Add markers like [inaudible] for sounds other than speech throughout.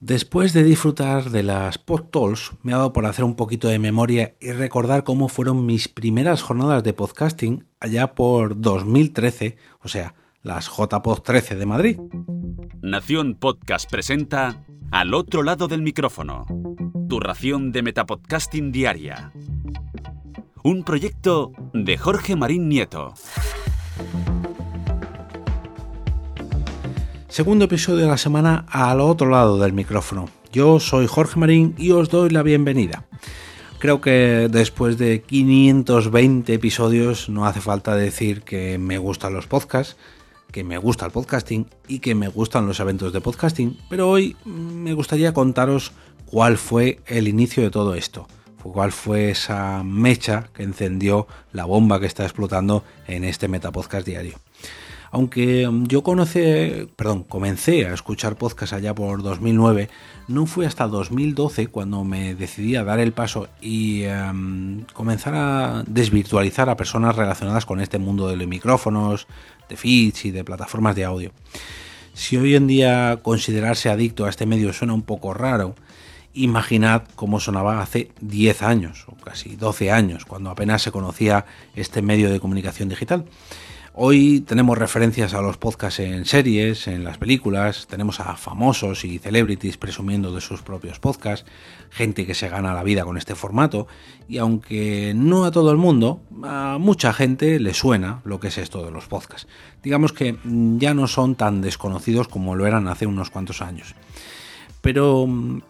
Después de disfrutar de las podtalks, me ha dado por hacer un poquito de memoria y recordar cómo fueron mis primeras jornadas de podcasting allá por 2013, o sea, las JPod 13 de Madrid. Nación Podcast presenta Al otro lado del micrófono, tu ración de metapodcasting diaria. Un proyecto de Jorge Marín Nieto. Segundo episodio de la semana al otro lado del micrófono. Yo soy Jorge Marín y os doy la bienvenida. Creo que después de 520 episodios no hace falta decir que me gustan los podcasts, que me gusta el podcasting y que me gustan los eventos de podcasting, pero hoy me gustaría contaros cuál fue el inicio de todo esto, cuál fue esa mecha que encendió la bomba que está explotando en este Metapodcast diario. Aunque mm, yo conoce, perdón, comencé a escuchar podcast allá por 2009, no fue hasta 2012 cuando me decidí a dar el paso y em, comenzar a desvirtualizar a personas relacionadas con este mundo de los micrófonos, de feeds y de plataformas de audio. Si hoy en día considerarse adicto a este medio suena un poco raro, imaginad cómo sonaba hace 10 años o casi 12 años, cuando apenas se conocía este medio de comunicación digital. Hoy tenemos referencias a los podcasts en series, en las películas, tenemos a famosos y celebrities presumiendo de sus propios podcasts, gente que se gana la vida con este formato, y aunque no a todo el mundo, a mucha gente le suena lo que es esto de los podcasts. Digamos que ya no son tan desconocidos como lo eran hace unos cuantos años. Pero mm,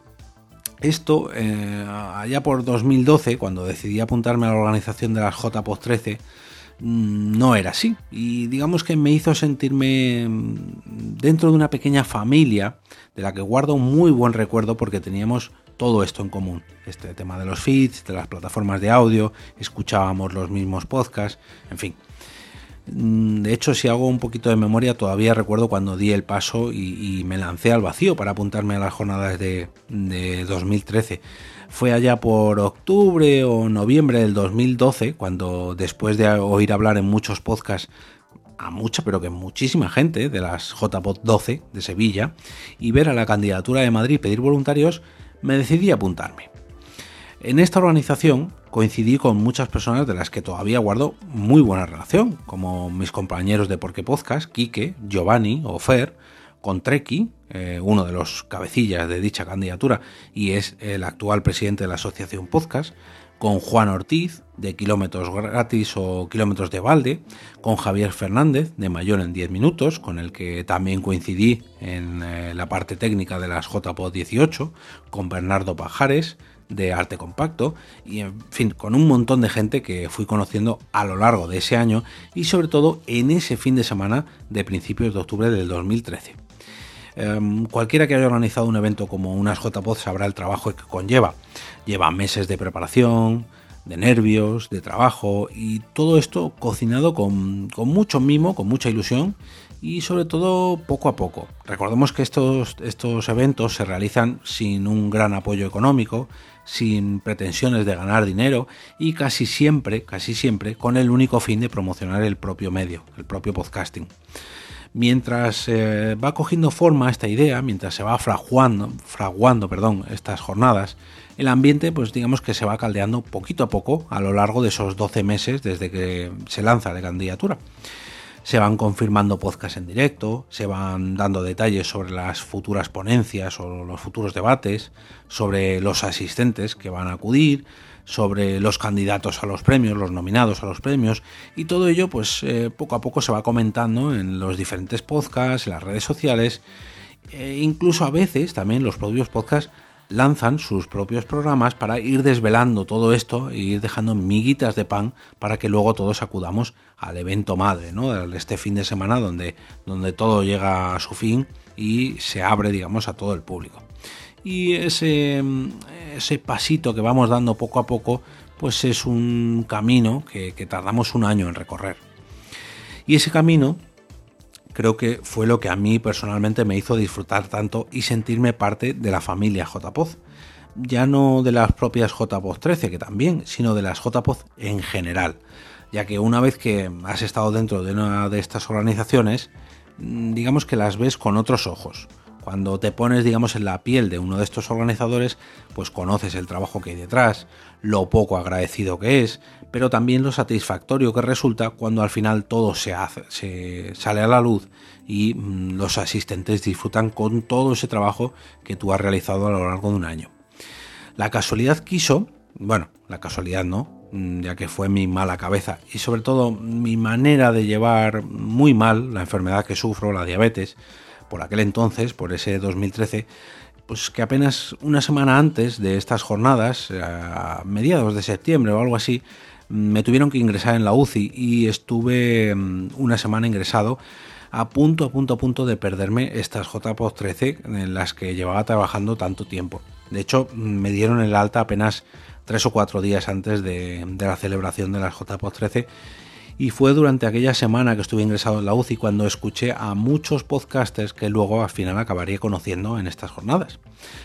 esto, eh, allá por 2012, cuando decidí apuntarme a la organización de las JPOD 13, Mm, no era así. Y digamos que me hizo sentirme mm, dentro de una pequeña familia de la que guardo muy buen recuerdo porque teníamos todo esto en común. Este tema de los feeds, de las plataformas de audio, escuchábamos los mismos podcasts, en fin. Mm, de hecho, si hago un poquito de memoria, todavía recuerdo cuando di el paso y, me lancé al vacío para apuntarme a las jornadas de, de 2013 fue allá por octubre o noviembre del 2012, cuando después de oír hablar en muchos podcasts a mucha, pero que muchísima gente de las JPod 12 de Sevilla y ver a la candidatura de Madrid pedir voluntarios, me decidí a apuntarme. En esta organización coincidí con muchas personas de las que todavía guardo muy buena relación, como mis compañeros de Porque Podcast, Quique, Giovanni o Fer, con Treki, eh, uno de los cabecillas de dicha candidatura y es el actual presidente de la Asociación Podcast, con Juan Ortiz de Kilómetros Gratis o Kilómetros de Valde, con Javier Fernández de Mayor en 10 Minutos, con el que también coincidí en eh, la parte técnica de las JPO 18, con Bernardo Pajares de Arte Compacto y en fin, con un montón de gente que fui conociendo a lo largo de ese año y sobre todo en ese fin de semana de principios de octubre del 2013. Em, cualquiera que haya organizado un evento como unas JPod sabrá el trabajo que conlleva. Lleva meses de preparación, de nervios, de trabajo y todo esto cocinado con, mucho mimo, con mucha ilusión y sobre todo poco a poco. Recordemos que estos, estos eventos se realizan sin un gran apoyo económico, sin pretensiones de ganar dinero y casi siempre, casi siempre con el único fin de promocionar el propio medio, el propio podcasting mientras eh, va cogiendo forma esta idea, mientras se va fraguando, fraguando perdón, estas jornadas, el ambiente, pues digamos que se va caldeando poquito a poco a lo largo de esos 12 meses desde que se lanza la candidatura. Se van confirmando podcasts en directo, se van dando detalles sobre las futuras ponencias o los futuros debates, sobre los asistentes que van a acudir, sobre los candidatos a los premios, los nominados a los premios, y todo ello pues eh, poco a poco se va comentando en los diferentes podcasts, en las redes sociales, e incluso a veces también los propios podcasts lanzan sus propios programas para ir desvelando todo esto e ir dejando miguitas de pan para que luego todos acudamos al evento madre, ¿no? Este fin de semana donde, donde todo llega a su fin y se abre, digamos, a todo el público y ese, ese pasito que vamos dando poco a poco, pues es un camino que, tardamos un año en recorrer. Y ese camino creo que fue lo que a mí personalmente me hizo disfrutar tanto y sentirme parte de la familia JPOZ. Ya no de las propias JPOZ 13, que también, sino de las JPOZ en general. Ya que una vez que has estado dentro de una de estas organizaciones, digamos que las ves con otros ojos Cuando te pones, digamos, en la piel de uno de estos organizadores, pues conoces el trabajo que hay detrás, lo poco agradecido que es, pero también lo satisfactorio que resulta cuando al final todo se hace, se sale a la luz y mm, los asistentes disfrutan con todo ese trabajo que tú has realizado a lo largo de un año. La casualidad quiso, bueno, la casualidad no, mm, ya que fue mi mala cabeza y sobre todo mi manera de llevar muy mal la enfermedad que sufro, la diabetes, por aquel entonces, por ese 2013, pues que apenas una semana antes de estas jornadas, a mediados de septiembre o algo así, me tuvieron que ingresar en la UCI y estuve mm, una semana ingresado a punto, a punto, a punto de perderme estas JPOD 13 en las que llevaba trabajando tanto tiempo. De hecho, me dieron el alta apenas tres o cuatro días antes de, la celebración de las JPOD 13 y fue durante aquella semana que estuve ingresado en la UCI cuando escuché a muchos podcasters que luego al final acabaría conociendo en estas jornadas.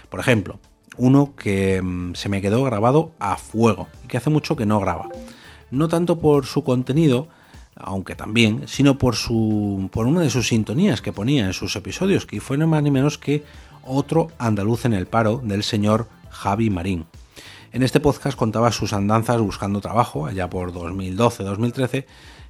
Por ejemplo, uno que mm, se me quedó grabado a fuego y que hace mucho que no graba. No tanto por su contenido, aunque también, sino por, su, por una de sus sintonías que ponía en sus episodios, que fue no más ni menos que otro andaluz en el paro del señor Javi Marín. En este podcast contaba sus andanzas buscando trabajo, allá por 2012-2013,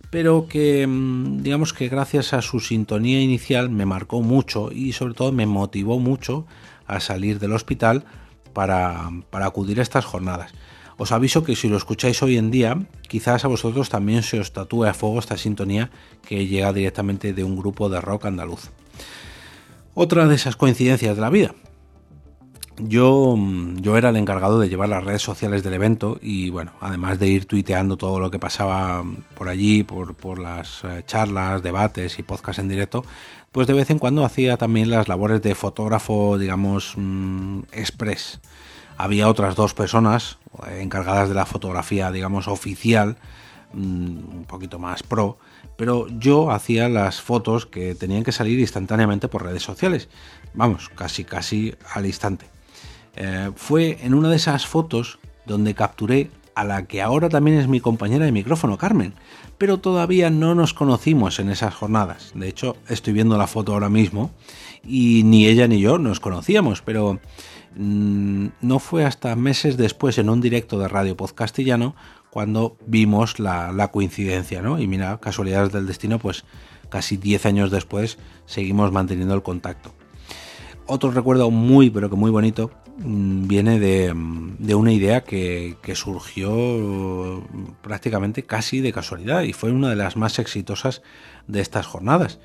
pero que mm, digamos que gracias a su sintonía inicial me marcó mucho y sobre todo me motivó mucho a salir del hospital para, para acudir a estas jornadas. Os aviso que si lo escucháis hoy en día, quizás a vosotros también se os tatúe a fuego esta sintonía que llega directamente de un grupo de rock andaluz. Otra de esas coincidencias de la vida. Yo, yo era el encargado de llevar las redes sociales del evento y bueno, además de ir tuiteando todo lo que pasaba por allí, por, por las eh, charlas, debates y podcasts en directo, pues de vez en cuando hacía también las labores de fotógrafo, digamos, mm, express había otras dos personas eh, encargadas de la fotografía, digamos, oficial, mm, un poquito más pro, pero yo hacía las fotos que tenían que salir instantáneamente por redes sociales. Vamos, casi, casi al instante. Eh, fue en una de esas fotos donde capturé a la que ahora también es mi compañera de micrófono, Carmen, pero todavía no nos conocimos en esas jornadas. De hecho, estoy viendo la foto ahora mismo y ni ella ni yo nos conocíamos, pero Mm, no fue hasta meses después en un directo de Radio Podcastillano cuando vimos la, coincidencia, ¿no? Y mira, casualidades del destino, pues casi 10 años después seguimos manteniendo el contacto. Otro recuerdo muy, pero que muy bonito, viene de, una idea que, surgió prácticamente casi de casualidad y fue una de las más exitosas de estas jornadas.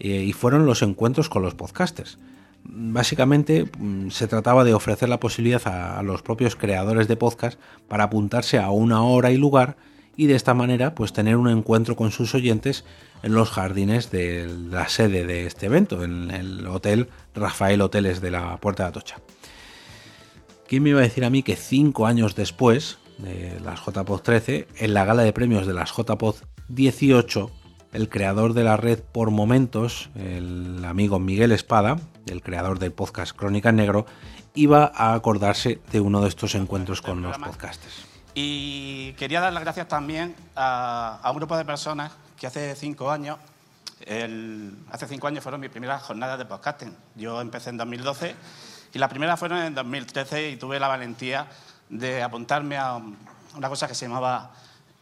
Eh, y fueron los encuentros con los podcasters. Básicamente mm, se trataba de ofrecer la posibilidad a, los propios creadores de podcast para apuntarse a una hora y lugar y de esta manera pues tener un encuentro con sus oyentes en los jardines de la sede de este evento, en el hotel Rafael Hoteles de la Puerta de Atocha. ¿Quién me iba a decir a mí que cinco años después de las JPod 13, en la gala de premios de las JPod 18, el creador de la red por momentos, el amigo Miguel Espada, el creador del podcast Crónica Negro, iba a acordarse de uno de estos encuentros con los podcasters. Y quería dar las gracias también a, un grupo de personas que hace cinco años, hace cinco años fueron mis primeras jornadas de podcasting. Yo empecé en 2012 y las primeras fueron en 2013 y tuve la valentía de apuntarme a una cosa que se llamaba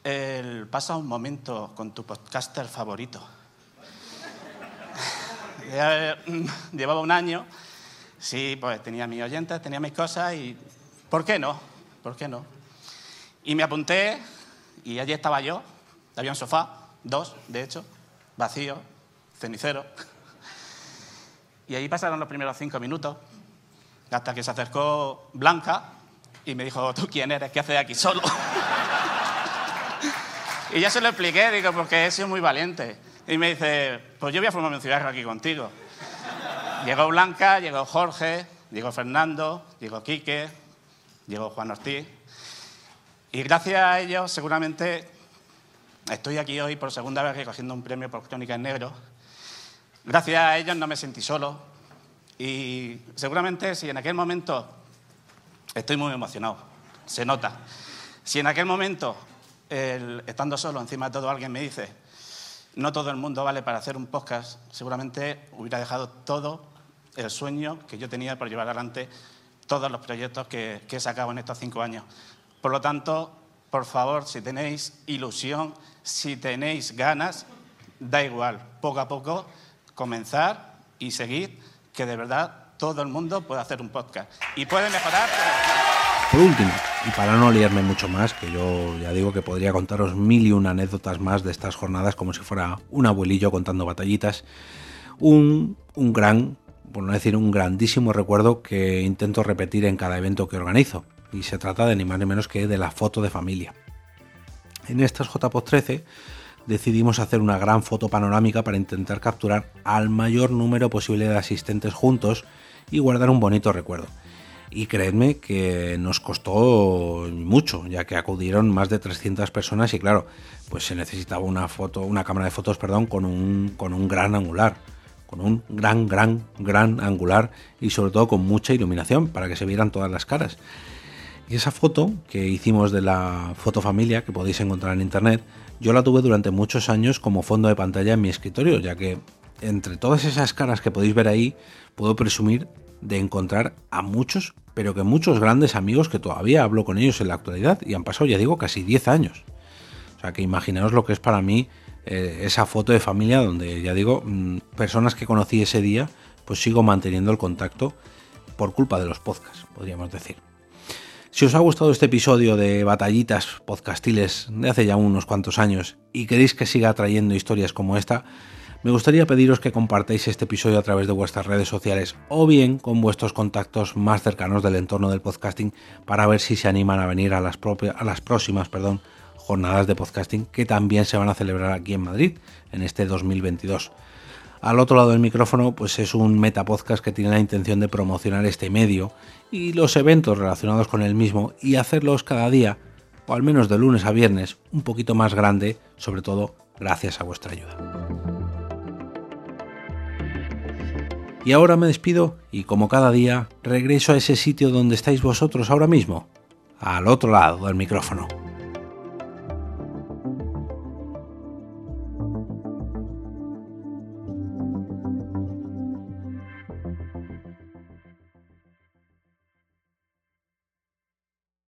el pasa un momento con tu podcaster favorito. [laughs] [laughs] Llevaba un año, sí, pues tenía mis oyentes, tenía mis cosas y ¿por qué no? ¿Por qué no? Y me apunté y allí estaba yo, había un sofá, dos, de hecho, vacío, cenicero. [laughs] Y ahí pasaron los primeros cinco minutos, hasta que se acercó Blanca y me dijo, ¿tú quién eres? ¿Qué haces aquí solo? [laughs] Y ya se lo expliqué, digo, porque he sido muy valiente. Y me dice, pues yo voy a formarme un cigarro aquí contigo. Llegó Blanca, llegó Jorge, llegó Fernando, llegó Quique, llegó Juan Ortiz. Y gracias a ellos, seguramente, estoy aquí hoy por segunda vez recogiendo un premio por Crónica en Negro. Gracias a ellos no me sentí solo. Y seguramente si en aquel momento estoy muy emocionado, se nota. Si en aquel momento estando solo, encima de todo alguien me dice, no todo el mundo vale para hacer un podcast, seguramente hubiera dejado todo el sueño que yo tenía por llevar adelante todos los proyectos que, que he sacado en estos cinco años. Por lo tanto, por favor, si tenéis ilusión, si tenéis ganas, da igual, poco a poco, comenzar y seguir, que de verdad todo el mundo puede hacer un podcast. Y puede mejorar. Por último, y para no liarme mucho más, que yo ya digo que podría contaros mil y una anécdotas más de estas jornadas como si fuera un abuelillo contando batallitas, un, un gran, por no decir un grandísimo recuerdo que intento repetir en cada evento que organizo. Y se trata de ni más ni menos que de la foto de familia. En estas JPOD 13 decidimos hacer una gran foto panorámica para intentar capturar al mayor número posible de asistentes juntos y guardar un bonito recuerdo. Y creedme que nos costó mucho, ya que acudieron más de 300 personas y claro, pues se necesitaba una foto, una cámara de fotos, perdón, con un, con un gran angular, con un gran, gran, gran angular y sobre todo con mucha iluminación para que se vieran todas las caras. Y esa foto que hicimos de la foto familia, que podéis encontrar en internet, yo la tuve durante muchos años como fondo de pantalla en mi escritorio, ya que entre todas esas caras que podéis ver ahí, puedo presumir de encontrar a muchos, pero que muchos grandes amigos que todavía hablo con ellos en la actualidad y han pasado, ya digo, casi 10 años. O sea que imaginaos lo que es para mí eh, esa foto de familia donde, ya digo, mm, personas que conocí ese día, pues sigo manteniendo el contacto por culpa de los podcasts, podríamos decir. Si os ha gustado este episodio de batallitas podcastiles de hace ya unos cuantos años y queréis que siga trayendo historias como esta, me gustaría pediros que compartáis este episodio a través de vuestras redes sociales o bien con vuestros contactos más cercanos del entorno del podcasting para ver si se animan a venir a las, próximas jornadas de podcasting que también se van a celebrar aquí en Madrid en este 2022. Al otro lado del micrófono, pues es un metapodcast que tiene la intención de promocionar este medio y los eventos relacionados con el mismo y hacerlos cada día, o al menos de lunes a viernes, un poquito más grande, sobre todo gracias a vuestra ayuda. Y ahora me despido y como cada día regreso a ese sitio donde estáis vosotros ahora mismo, al otro lado del micrófono.